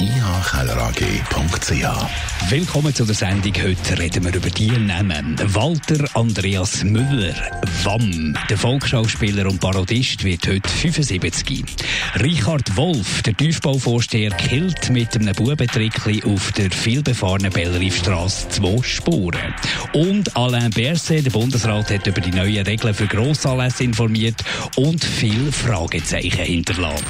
ihkellerag.ch. Willkommen zu der Sendung. Heute reden wir über die Namen. Walter Andreas Müller, WAM, der Volksschauspieler und Parodist, wird heute 75. Richard Wolf, der Tiefbauvorsteher, killt mit einem Bubentrickli auf der vielbefahrenen Bellriefstrasse zwei Spuren. Und Alain Berset, der Bundesrat, hat über die neuen Regeln für Grossanlässe informiert und viele Fragezeichen hinterlassen.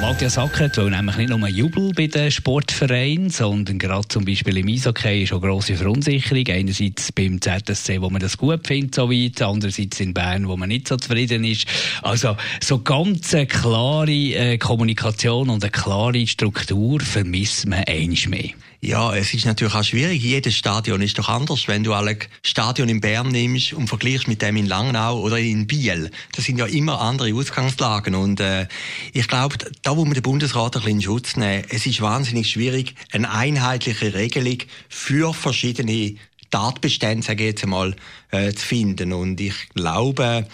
Matthias Ackert will nämlich nicht nur Jubel bei den Sportvereinen, sondern gerade zum Beispiel im Eishockey ist auch grosse Verunsicherung. Einerseits beim ZSC, wo man das gut findet, so weit, andererseits in Bern, wo man nicht so zufrieden ist. Also so ganz eine klare äh, Kommunikation und eine klare Struktur vermisst man einiges mehr. Ja, es ist natürlich auch schwierig. Jedes Stadion ist doch anders. Wenn du alle Stadion in Bern nimmst und vergleichst mit dem in Langnau oder in Biel, das sind ja immer andere Ausgangslagen. Und äh, ich glaube, da wo wir den Bundesrat ein bisschen in Schutz nehmen, es ist wahnsinnig schwierig, eine einheitliche Regelung für verschiedene Tatbestände, sage ich jetzt einmal, äh, zu finden. Und ich glaube,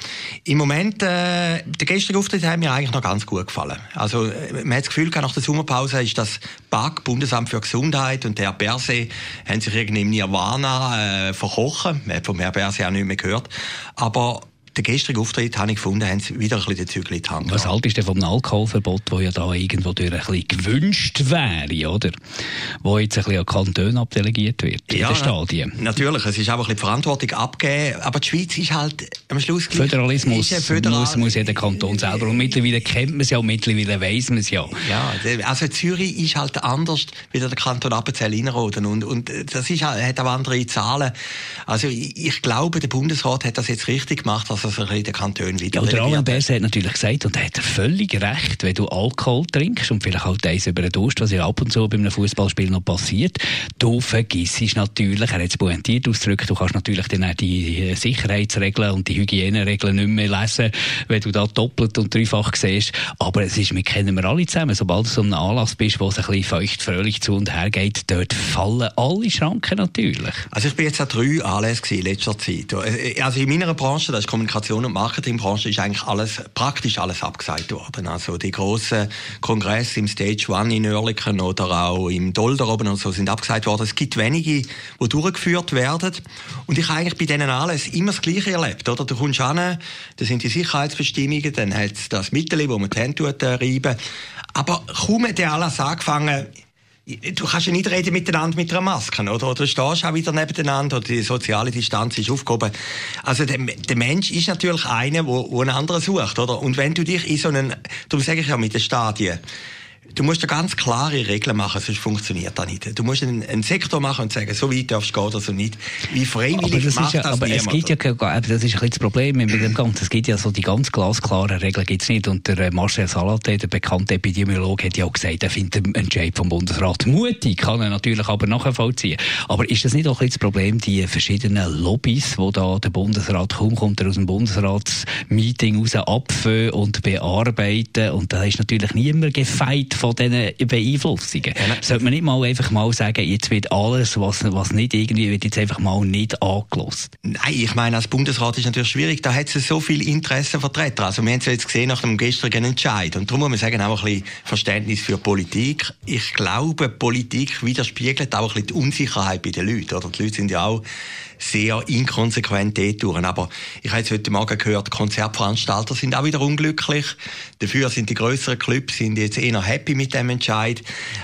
im Moment, äh, der gestrige Auftritt hat mir eigentlich noch ganz gut gefallen. Also, äh, man hat das Gefühl, nach der Sommerpause ist das BAG, Bundesamt für Gesundheit und der Herr Berse haben sich irgendwie im Nirvana äh, verkochen. Man hat vom Herrn Berse auch nicht mehr gehört. Aber der gestrige Auftritt, habe ich gefunden, haben sie wieder ein bisschen den Zügel in die Hand Was haltest du vom Alkoholverbot, das ja da irgendwo durch ein bisschen gewünscht wäre, oder? Wo jetzt ein bisschen an Kanton abdelegiert wird, in ja, den Stadien. natürlich, es ist auch ein bisschen die Verantwortung abgegeben, aber die Schweiz ist halt am Schluss. Föderalismus Föderal muss, muss jeder Kanton selber, und mittlerweile kennt man es ja, und mittlerweile weiss man es ja. Ja, also Zürich ist halt anders, wie der Kanton Appenzell Innerrhoden, und, und das ist halt, hat auch andere Zahlen. Also ich, ich glaube, der Bundesrat hat das jetzt richtig gemacht, dass in den Kantonen wieder ja, Der Alain Berset hat natürlich gesagt, und er hat völlig recht, wenn du Alkohol trinkst und vielleicht halt eins über den Durst, was ja ab und zu bei einem Fußballspiel noch passiert, du vergisst natürlich, er hat es pointiert ausgedrückt, du kannst natürlich dann auch die Sicherheitsregeln und die Hygieneregeln nicht mehr lesen, wenn du da doppelt und dreifach siehst. Aber es ist, wir kennen wir alle zusammen, sobald du so einem Anlass bist, wo es ein bisschen feucht, fröhlich zu und her geht, dort fallen alle Schranken natürlich. Also ich bin jetzt an drei Anlässe in letzter Zeit. Also in meiner Branche, das ist Kommunikation und Marketingbranche, ist eigentlich alles, praktisch alles abgesagt worden. Also die grossen Kongresse im Stage One in Oerlikon oder auch im Dolder oben und so sind abgesagt worden. Es gibt wenige, die durchgeführt werden. Und ich habe eigentlich bei denen alles immer das Gleiche erlebt. Oder? Du kommst an, da sind die Sicherheitsbestimmungen, dann hat es das Mittel, wo man die Hände äh, reiben. Aber kaum hat der alles angefangen, du kannst ja nicht reden miteinander mit einer Maske, oder? Oder du stehst auch wieder nebeneinander, oder die soziale Distanz ist aufgehoben. Also der, der Mensch ist natürlich einer, der einen anderen sucht, oder? Und wenn du dich in so einen, darum sage ich ja mit den Stadien, Du musst ja ganz klare Regeln machen, sonst funktioniert das nicht. Du musst einen, einen Sektor machen und sagen, so weit darfst du gehen oder so nicht. Wie freiwillig aber das macht ja, das aber niemand. Es gibt ja, das ist ein bisschen das Problem mit dem Ganzen. Es gibt ja so die ganz glasklaren Regeln gibt's nicht. Und der äh, Marcel Salate, der bekannte Epidemiologe, hat ja auch gesagt, er findet den Entscheid vom Bundesrat mutig, kann er natürlich aber nachvollziehen. Aber ist das nicht auch ein bisschen das Problem, die verschiedenen Lobbys, wo da der Bundesrat kaum kommt, er aus dem Bundesratsmeeting raus abführen und bearbeiten und da ist natürlich niemand gefeit von diesen Beeinflussungen. Ja, Sollte man nicht mal einfach mal sagen, jetzt wird alles, was, was nicht irgendwie, wird jetzt einfach mal nicht angelost? Nein, ich meine, als Bundesrat ist natürlich schwierig, da hat es so viele Interessenvertreter. Also wir haben es jetzt gesehen nach dem gestrigen Entscheid. Und darum muss man sagen, auch ein bisschen Verständnis für Politik. Ich glaube, Politik widerspiegelt auch ein bisschen die Unsicherheit bei den Leuten. Oder? Die Leute sind ja auch sehr inkonsequent dort Aber ich habe jetzt heute Morgen gehört, Konzertveranstalter sind auch wieder unglücklich. Dafür sind die größeren Clubs sind jetzt eher happy mit dem Entscheid.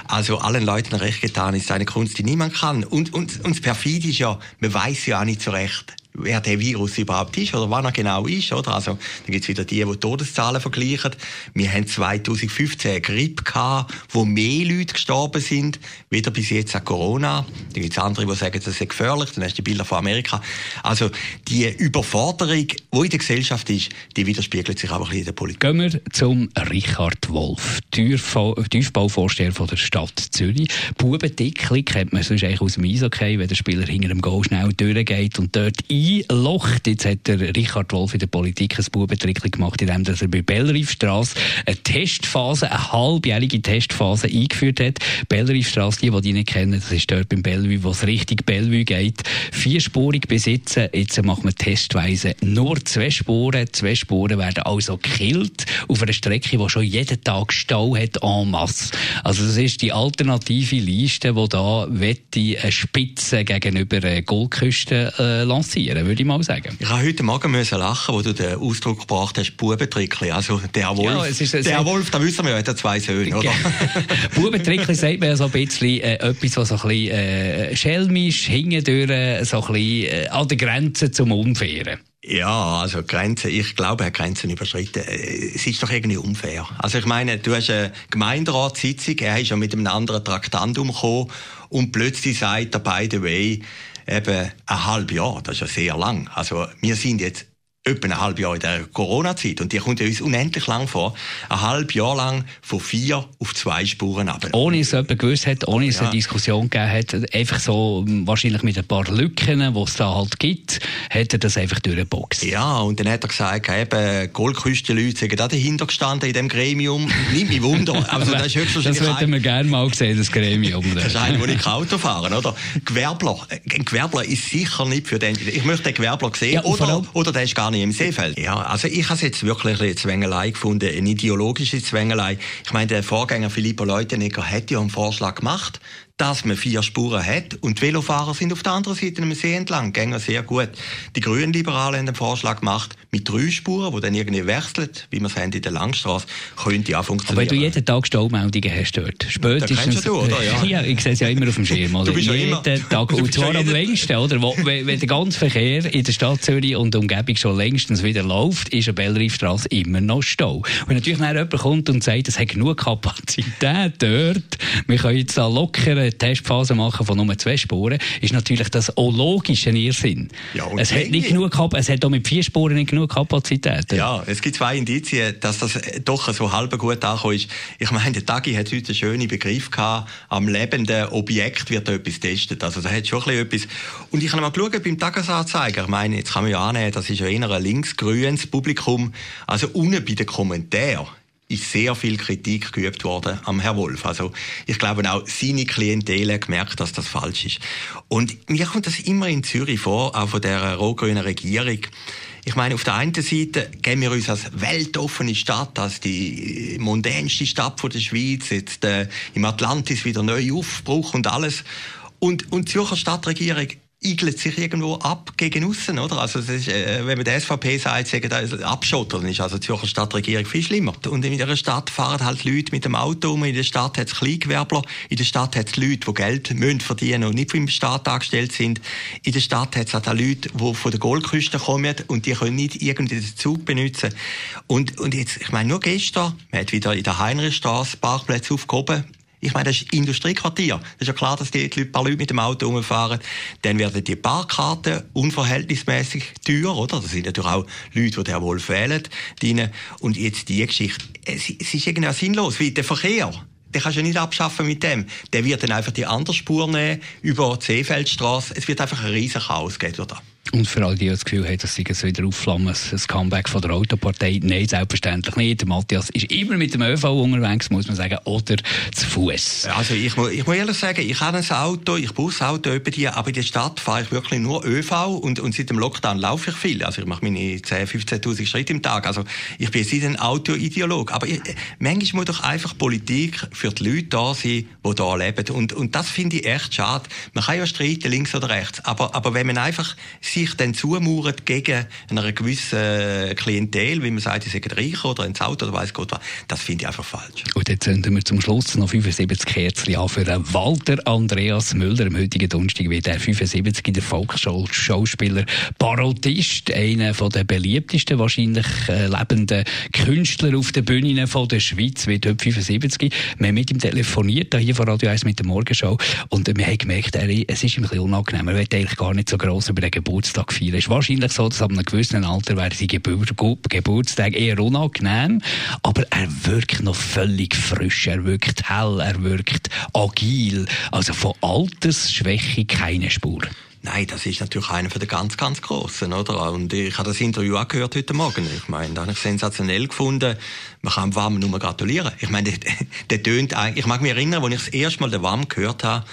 Also allen Leuten recht getan ist eine Kunst, die niemand kann. Und, und, und das Perfide ist ja, man weiß ja auch nicht so recht, wer der Virus überhaupt ist oder wann er genau ist. Oder? Also, dann gibt es wieder die, die Todeszahlen vergleichen. Wir haben 2015 eine Grippe gehabt, wo mehr Leute gestorben sind, wieder bis jetzt an Corona. Dann gibt es andere, die sagen, das ist gefährlich. Dann hast du die Bilder von Amerika. Also die Überforderung, die in der Gesellschaft ist, die widerspiegelt sich auch ein bisschen in der Politik. Gehen wir zum Richard Wolf, Tiefbauvorsteher von der Stadt Zürich. Bubendickli kennt man sonst eigentlich aus dem Eishockey, wenn der Spieler hinter dem Goal schnell durchgeht und dort einlocht. Jetzt hat der Richard Wolf in der Politik ein Bubentrickli gemacht, indem er bei Bellriefstrasse eine Testphase, eine halbjährige Testphase eingeführt hat. Bellriefstrasse, die, die die nicht kennen, das ist dort beim Bellevue, wo es richtig Bellevue geht. Vierspurig besitzen, jetzt machen wir testweise nur zwei Spuren. Zwei Spuren werden also gekillt auf einer Strecke, die schon jeden Tag Stau hat en masse. Also das ist die alternative Liste, die da wette eine Spitze gegenüber Goldküsten äh, lancieren, würde ich mal sagen. Ich habe heute Morgen müssen lachen, wo du den Ausdruck gebracht hast, Bubentrickli. Also der Wolf, ja, ist, der Wolf, da wissen wir ja, hat zwei Söhne, oder? Bubentrickli sagt man ja so ein bisschen äh, etwas, was so ein bisschen äh, schelmisch, hingedüren, so ein bisschen äh, an der Grenze zum Unfairen. Ja, also Grenzen, ich glaube, er hat Grenzen überschritten. Äh, es ist doch irgendwie unfair. Also ich meine, du hast eine Gemeinderatssitzung, er ist ja mit einem anderen Traktandum gekommen und plötzlich sagt er, by the way, eben ein halbes Jahr, das ist ja sehr lang. Also wir sind jetzt etwa ein halbes Jahr in der Corona-Zeit. Und die kommt uns unendlich lang vor. Ein halbes Jahr lang von vier auf zwei Spuren ab. Ohne es jemand gewusst hat, ohne es ja. eine Diskussion gegeben hat, einfach so, wahrscheinlich mit ein paar Lücken, die es da halt gibt, hat er das einfach durchgeboxt. Ja, und dann hat er gesagt, eben, Goldküstenleute sind da dahinter gestanden in dem Gremium. Nimmt mich Wunder. Also, das ist das hätten wir gerne mal gesehen, das Gremium. das ist einer, wo ich Auto fahren, oder? Gewerbler. Ein Gewerbler ist sicher nicht für den. Ich möchte den Gewerbler sehen, ja, oder, oder der ist gar nicht nicht im Seefeld. Ja, also ich habe es jetzt wirklich eine Zwängelei gefunden, eine ideologische Zwängelei. Ich meine, der Vorgänger Filippo Leutenegger hätte ja einen Vorschlag gemacht, dass man vier Spuren hat und die Velofahrer sind auf der anderen Seite am See entlang, gehen sehr gut. Die Grünen Liberalen haben den Vorschlag gemacht, mit drei Spuren, die dann irgendwie wechseln, wie wir es haben in der Langstrasse, könnte ja funktionieren. Aber wenn du jeden Tag Staumeldungen hast dort, spätestens... Du, oder? Ja. ja, ich sehe es ja immer auf dem Schirm. Oder? Du bist jeden ja immer, Tag, und zwar am längsten, oder? Wo, wenn, wenn der ganze Verkehr in der Stadt Zürich und der Umgebung schon längstens wieder läuft, ist eine Bellriefstrasse immer noch Stau. Wenn natürlich dann jemand kommt und sagt, es hat genug Kapazität dort, wir können jetzt da locker eine Testphase machen von nur zwei Spuren, ist natürlich das auch logisch ein Irrsinn. Ja, es hat nicht genug es hat auch mit vier Spuren nicht genug Kapazität. Ja, es gibt zwei Indizien, dass das doch so halb gut angekommen ist. Ich meine, der Tagi hat heute einen schönen Begriff gehabt, am lebenden Objekt wird etwas getestet. Also da hat schon ein bisschen etwas. Und ich habe mal geschaut beim Tagesanzeiger. Ich meine, jetzt kann man ja annehmen, das ist ja eher ein linksgrünes Publikum. Also unten bei den Kommentaren ist sehr viel Kritik geübt worden am Herrn Wolf. Also ich glaube auch seine Klientel hat gemerkt, dass das falsch ist. Und mir kommt das immer in Zürich vor, auch von der rot-grünen Regierung. Ich meine, auf der einen Seite geben wir uns als weltoffene Stadt, als die mondänste Stadt der Schweiz, jetzt äh, im Atlantis wieder neu Aufbruch und alles. Und, und die Zürcher Stadtregierung igelt sich irgendwo ab gegen aussen, oder? Also, ist, äh, wenn man der SVP sagt, sagen da Abschotter, dann ist also die Zürcher Stadtregierung viel schlimmer. Und in dieser Stadt fahren halt Leute mit dem Auto um, in der Stadt hat es Kleingewerbler, in der Stadt hat es Leute, die Geld müssen verdienen und nicht vom Staat angestellt sind. In der Stadt hat es auch Leute, die von der Goldküste kommen und die können nicht irgendwie den Zug benutzen. Und, und jetzt, ich meine, nur gestern, man hat wieder in der Heinrichstraße Parkplätze aufgehoben, ich meine, das ist Industriequartier. Das ist ja klar, dass die Leute, paar Leute mit dem Auto rumfahren. Dann werden die Parkkarten unverhältnismäßig teuer, oder? Das sind natürlich auch Leute, die den Wolf wählen. Und jetzt die Geschichte. Es, es ist irgendwie sinnlos, wie der Verkehr den kannst du nicht abschaffen mit dem. Der wird dann einfach die andere Spur nehmen, über die Seefeldstraße. Es wird einfach ein riesen Chaos geben. Und für alle, die das Gefühl haben, dass sie jetzt wieder aufflammen, ein Comeback von der Autopartei, nein, selbstverständlich nicht. Der Matthias ist immer mit dem ÖV unterwegs, muss man sagen, oder zu Fuß. Also ich muss, ich muss ehrlich sagen, ich habe ein Auto, ich brauche ein Auto über die, aber in der Stadt fahre ich wirklich nur ÖV und, und seit dem Lockdown laufe ich viel. Also ich mache meine 10.000, 15.000 Schritte im Tag. Also ich bin jetzt ein Autoideolog. Aber ich, manchmal muss doch einfach Politik für die Leute da sein, die da leben. Und, und das finde ich echt schade. Man kann ja streiten, links oder rechts, aber, aber wenn man einfach sich dann zumauern gegen eine gewisse Klientel, wie man sagt, sie sind reich oder ins Auto oder weiss Gott was, das finde ich einfach falsch. Und jetzt zünden wir zum Schluss noch 75 Kerzen an für Walter Andreas Müller. Am heutigen Donnerstag wird der 75 der Volksschauspieler, Parodist, einer der beliebtesten wahrscheinlich äh, lebenden Künstler auf den Bühnen von der Schweiz, wird heute 75. Wir haben mit ihm telefoniert, hier von Radio 1 mit der Morgenshow, und wir haben gemerkt, er, es ist ihm ein bisschen unangenehm. Er will eigentlich gar nicht so gross über den Geburtstag feiern. Es ist wahrscheinlich so, dass ab einem gewissen Alter wäre sein Gebur Geburtstag eher unangenehm, aber er wirkt noch völlig frisch, er wirkt hell, er wirkt agil. Also von Altersschwäche keine Spur. Nein, das ist natürlich einer den ganz, ganz Grossen, oder? Und ich habe das Interview auch gehört heute Morgen. Ich meine, das habe ich sensationell gefunden. Man kann Wam nur gratulieren. Ich meine, der, der tönt eigentlich, ich mag mich erinnern, als ich das erste Mal den Wam gehört habe,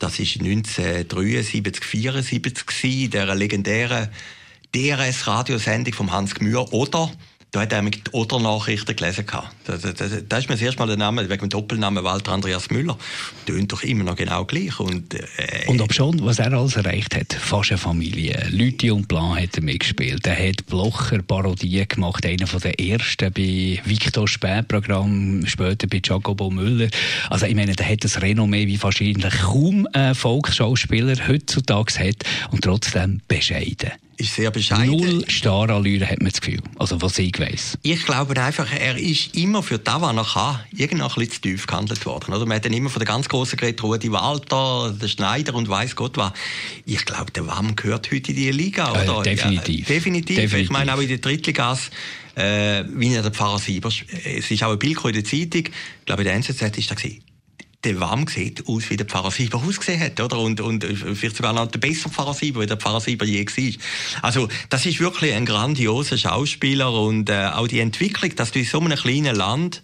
das ist 1973, 74 gewesen, der legendären DRS-Radiosendung vom Hans Gmür, oder? Da hat er mit Oder-Nachrichten gelesen. Da, da, da, da ist mir das erste Mal der Name, wegen dem Doppelnamen Walter Andreas Müller. Tönt doch immer noch genau gleich. Und, äh, und ob schon, was er alles erreicht hat, fast eine Familie. Leute und Plan hat er mitgespielt. Er hat Blocher Parodie gemacht, einer von den ersten bei Victor Späh-Programm, später bei Jacobo Müller. Also ich meine, der hat das Renommee wie wahrscheinlich kaum ein Volksschauspieler heutzutage hat und trotzdem bescheiden ist sehr bescheiden. Null Starallüre hat man das Gefühl. Also, was ich weiss. Ich glaube einfach, er ist immer für das, was er kann, irgendwann ein bisschen zu tief gehandelt worden. Oder? Man hat dann immer von den ganz grossen geredet, Rudi Walter, der Schneider und weiss Gott was. Ich glaube, der WAM gehört heute in die Liga. Äh, oder? Äh, definitiv. Ja, definitiv. definitiv. Ich meine, auch in der Drittligas, äh, wie der Pfarrer Siebers, es ist auch ein Bild in der Zeitung, ich glaube, in der NZZ ist da gewesen der Wam sieht aus, wie der Pfarrer Sieber ausgesehen hat, oder? Und, und vielleicht sogar noch der bessere Pfarrer Sieber, wie der Pfarrer Sieber je war. Also, das ist wirklich ein grandioser Schauspieler und äh, auch die Entwicklung, dass du in so einem kleinen Land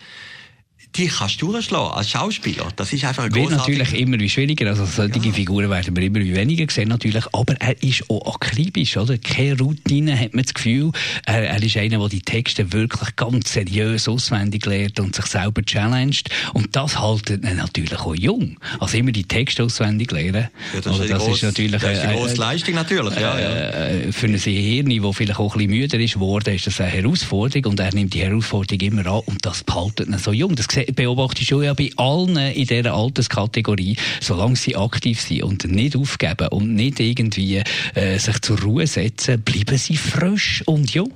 die kannst du durchschlagen als Schauspieler. Das ist einfach ein Wird natürlich immer wie schwieriger. Also solche ja. Figuren werden wir immer wie weniger sehen natürlich. Aber er ist auch akribisch, oder? Keine Routine hat man das Gefühl. Er, er ist einer, der die Texte wirklich ganz seriös auswendig lernt und sich selber challenged. Und das haltet ihn natürlich auch jung. Also immer die Texte auswendig lernen. Ja, das, ist, das grosse, ist, natürlich das ist eine grosse Leistung natürlich. Ja, ja. Äh, für ein Hirn, der vielleicht auch ein bisschen müder ist geworden, ist das eine Herausforderung und er nimmt die Herausforderung immer an und das behaltet ihn so jung. Das beobachtest du ja bei allen in dieser Alterskategorie, solange sie aktiv sind und nicht aufgeben und nicht irgendwie äh, sich zur Ruhe setzen, bleiben sie frisch und jung.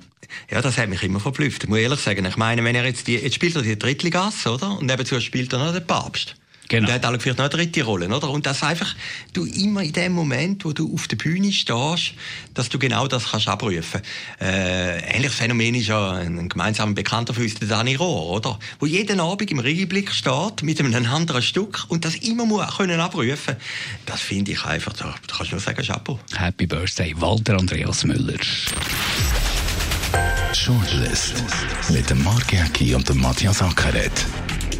Ja, das hat mich immer verblüfft. Ich muss ehrlich sagen, ich meine, wenn er jetzt, die, jetzt spielt er die Drittligasse, oder? Und nebenzu spielt er noch den Papst. Genau. Und er hat vielleicht noch eine dritte Rolle, oder? Und das einfach, du immer in dem Moment, wo du auf der Bühne stehst, dass du genau das kannst abrufen. Äh, ähnliches Phänomen ist ja ein gemeinsamer Bekannter von uns, der Dani Rohr, oder? Wo jeden Abend im Regelblick steht, mit einem anderen Stück und das immer muss können abrufen. Das finde ich einfach, da, da kannst du nur sagen, Chapeau. Happy Birthday, Walter Andreas Müller. Shortlist mit dem Mark Jäcki und dem Matthias Ackeret